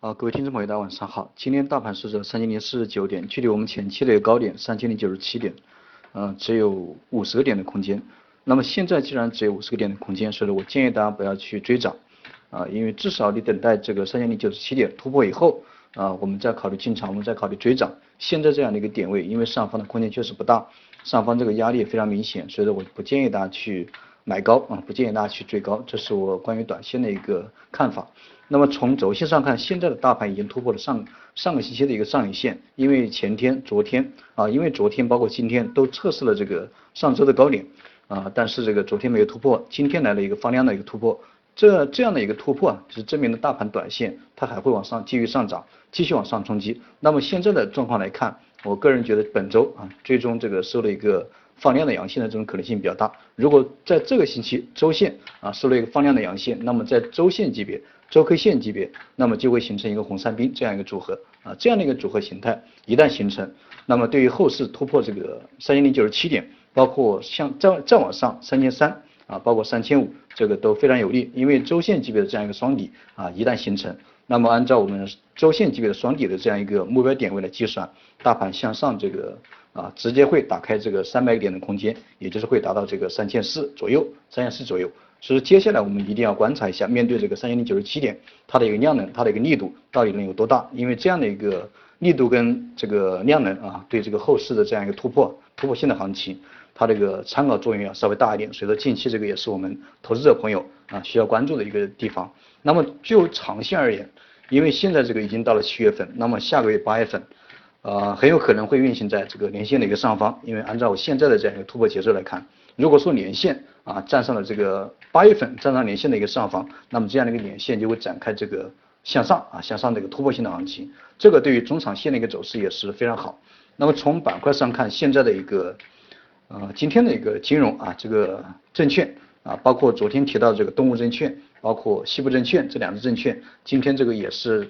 啊，各位听众朋友，大家晚上好。今天大盘是在三千零四十九点，距离我们前期的一个高点三千零九十七点，嗯，只有五十个点的空间。那么现在既然只有五十个点的空间，所以我建议大家不要去追涨，啊，因为至少你等待这个三千零九十七点突破以后，啊，我们再考虑进场，我们再考虑追涨。现在这样的一个点位，因为上方的空间确实不大，上方这个压力也非常明显，所以说我不建议大家去买高啊，不建议大家去追高，这是我关于短线的一个看法。那么从轴线上看，现在的大盘已经突破了上上个星期的一个上影线，因为前天、昨天啊，因为昨天包括今天都测试了这个上周的高点啊，但是这个昨天没有突破，今天来了一个放量的一个突破，这这样的一个突破啊，是证明了大盘短线它还会往上继续上涨，继续往上冲击。那么现在的状况来看，我个人觉得本周啊，最终这个收了一个放量的阳线的这种可能性比较大。如果在这个星期周线啊收了一个放量的阳线，那么在周线级别。周 K 线级别，那么就会形成一个红三兵这样一个组合啊，这样的一个组合形态一旦形成，那么对于后市突破这个三千零九十七点，包括像再再往上三千三啊，包括三千五，这个都非常有利，因为周线级别的这样一个双底啊，一旦形成，那么按照我们周线级别的双底的这样一个目标点位来计算，大盘向上这个啊，直接会打开这个三百点的空间，也就是会达到这个三千四左右，三千四左右。所以接下来我们一定要观察一下，面对这个三千零九十七点，它的一个量能，它的一个力度到底能有多大？因为这样的一个力度跟这个量能啊，对这个后市的这样一个突破、突破性的行情，它这个参考作用要稍微大一点。所以说近期这个也是我们投资者朋友啊需要关注的一个地方。那么就长线而言，因为现在这个已经到了七月份，那么下个月八月份，呃很有可能会运行在这个年线的一个上方，因为按照我现在的这样一个突破节奏来看。如果说年线啊站上了这个八月份站上年线的一个上方，那么这样的一个年线就会展开这个向上啊向上的一个突破性的行情，这个对于中长线的一个走势也是非常好。那么从板块上看，现在的一个呃今天的一个金融啊这个证券啊，包括昨天提到这个东吴证券，包括西部证券这两只证券，今天这个也是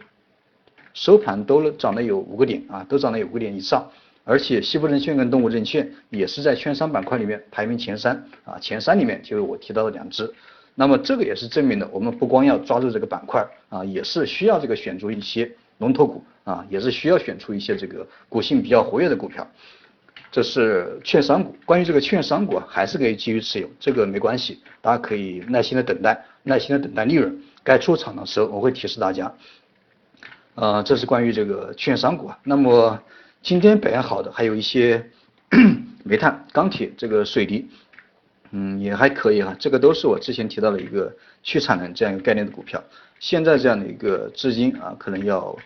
收盘都涨了有五个点啊，都涨了有五个点以上。而且西部证券跟东吴证券也是在券商板块里面排名前三啊，前三里面就是我提到的两只。那么这个也是证明了我们不光要抓住这个板块啊，也是需要这个选出一些龙头股啊，也是需要选出一些这个股性比较活跃的股票。这是券商股，关于这个券商股还是可以继续持有，这个没关系，大家可以耐心的等待，耐心的等待利润，该出场的时候我会提示大家。呃，这是关于这个券商股啊，那么。今天表现好的还有一些 煤炭、钢铁，这个水泥，嗯，也还可以哈。这个都是我之前提到的一个去产能这样一个概念的股票。现在这样的一个资金啊，可能要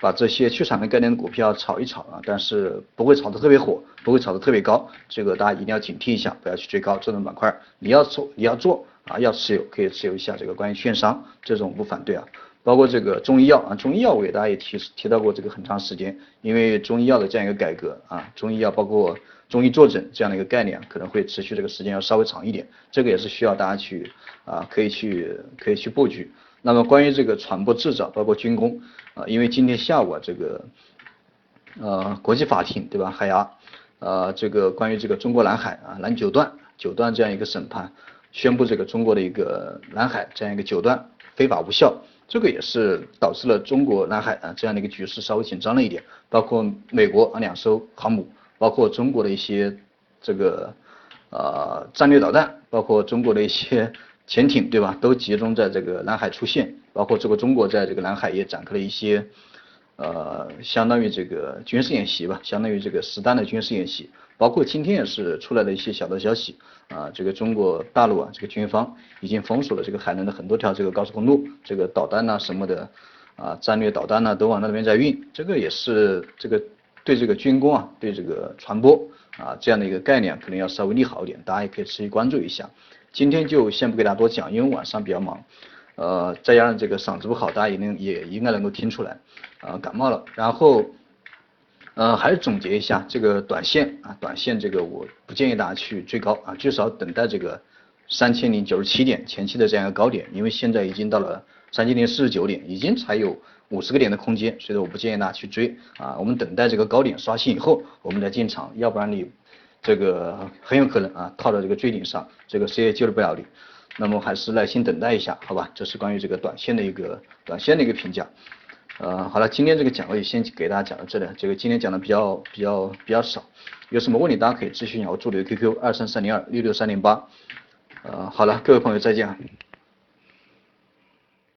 把这些去产能概念的股票炒一炒啊，但是不会炒得特别火，不会炒得特别高。这个大家一定要警惕一下，不要去追高这种板块。你要做，你要做啊，要持有可以持有一下这个关于券商这种不反对啊。包括这个中医药啊，中医药我给大家也提提到过这个很长时间，因为中医药的这样一个改革啊，中医药包括中医坐诊这样的一个概念可能会持续这个时间要稍微长一点，这个也是需要大家去啊可以去可以去布局。那么关于这个船舶制造，包括军工啊，因为今天下午啊这个呃国际法庭对吧，海牙呃这个关于这个中国南海啊南九段九段这样一个审判，宣布这个中国的一个南海这样一个九段非法无效。这个也是导致了中国南海啊这样的一个局势稍微紧张了一点，包括美国啊两艘航母，包括中国的一些这个呃战略导弹，包括中国的一些潜艇，对吧？都集中在这个南海出现，包括这个中国在这个南海也展开了一些。呃，相当于这个军事演习吧，相当于这个实弹的军事演习，包括今天也是出来的一些小道消息啊，这个中国大陆啊，这个军方已经封锁了这个海南的很多条这个高速公路，这个导弹呐什么的啊，战略导弹呐都往那边在运，这个也是这个对这个军工啊，对这个传播啊这样的一个概念可能要稍微利好一点，大家也可以持续关注一下。今天就先不给大家多讲，因为晚上比较忙。呃，再加上这个嗓子不好，大家也能也应该能够听出来，啊，感冒了。然后，呃，还是总结一下这个短线啊，短线这个我不建议大家去追高啊，至少等待这个三千零九十七点前期的这样一个高点，因为现在已经到了三千零四十九点，已经才有五十个点的空间，所以说我不建议大家去追啊，我们等待这个高点刷新以后，我们再进场，要不然你这个很有可能啊套到这个追顶上，这个谁也救不了你。那么还是耐心等待一下，好吧？这是关于这个短线的一个短线的一个评价。呃，好了，今天这个讲位先给大家讲到这里，这个今天讲的比较比较比较少，有什么问题大家可以咨询一下我助理的 QQ 二三三零二六六三零八，呃，好了，各位朋友再见啊。